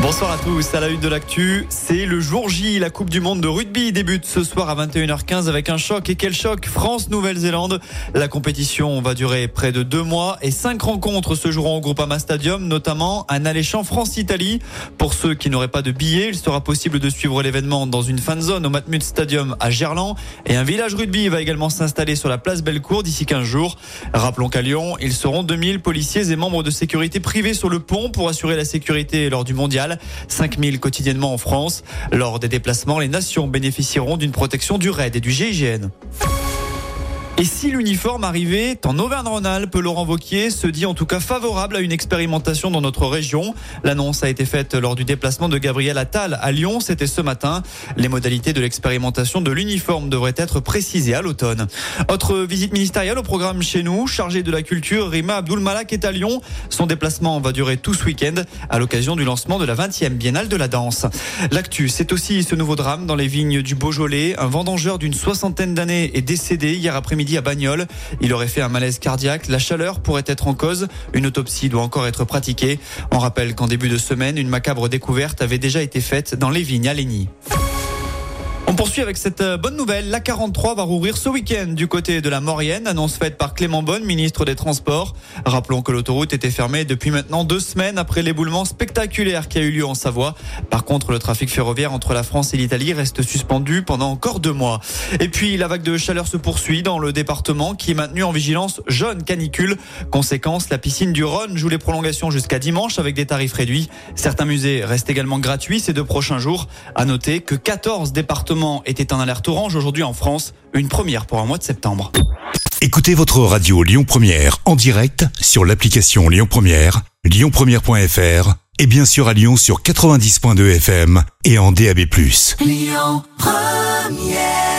Bonsoir à tous, à la une de l'actu, c'est le jour J, la Coupe du Monde de rugby débute ce soir à 21h15 avec un choc. Et quel choc? France-Nouvelle-Zélande La compétition va durer près de deux mois et cinq rencontres se joueront au Groupama Stadium, notamment un alléchant France-Italie. Pour ceux qui n'auraient pas de billets, il sera possible de suivre l'événement dans une fan zone au Matmut Stadium à Gerland et un village rugby va également s'installer sur la place Bellecour d'ici 15 jours. Rappelons qu'à Lyon, ils seront 2000 policiers et membres de sécurité privés sur le pont pour assurer la sécurité lors du mondial. 5000 quotidiennement en France. Lors des déplacements, les nations bénéficieront d'une protection du RAID et du GIGN. Et si l'uniforme arrivait en Auvergne-Rhône-Alpes, Laurent Vauquier se dit en tout cas favorable à une expérimentation dans notre région. L'annonce a été faite lors du déplacement de Gabriel Attal à Lyon, c'était ce matin. Les modalités de l'expérimentation de l'uniforme devraient être précisées à l'automne. Autre visite ministérielle au programme chez nous, chargée de la culture, Rima Abdul-Malak est à Lyon. Son déplacement va durer tout ce week-end à l'occasion du lancement de la 20e Biennale de la danse. L'actu, c'est aussi ce nouveau drame dans les vignes du Beaujolais. Un vendangeur d'une soixantaine d'années est décédé hier après-midi à Bagnoles. Il aurait fait un malaise cardiaque. La chaleur pourrait être en cause. Une autopsie doit encore être pratiquée. On rappelle qu'en début de semaine, une macabre découverte avait déjà été faite dans les vignes à Lény. On poursuit avec cette euh, bonne nouvelle. La 43 va rouvrir ce week-end du côté de la Maurienne. Annonce faite par Clément Bonne, ministre des Transports. Rappelons que l'autoroute était fermée depuis maintenant deux semaines après l'éboulement spectaculaire qui a eu lieu en Savoie. Par contre, le trafic ferroviaire entre la France et l'Italie reste suspendu pendant encore deux mois. Et puis, la vague de chaleur se poursuit dans le département qui est maintenu en vigilance jaune canicule. Conséquence, la piscine du Rhône joue les prolongations jusqu'à dimanche avec des tarifs réduits. Certains musées restent également gratuits ces deux prochains jours. À noter que 14 départements était en alerte orange aujourd'hui en France, une première pour un mois de septembre. Écoutez votre radio Lyon Première en direct sur l'application Lyon Première, lyonpremière.fr et bien sûr à Lyon sur 90.2 FM et en DAB+. Lyon Première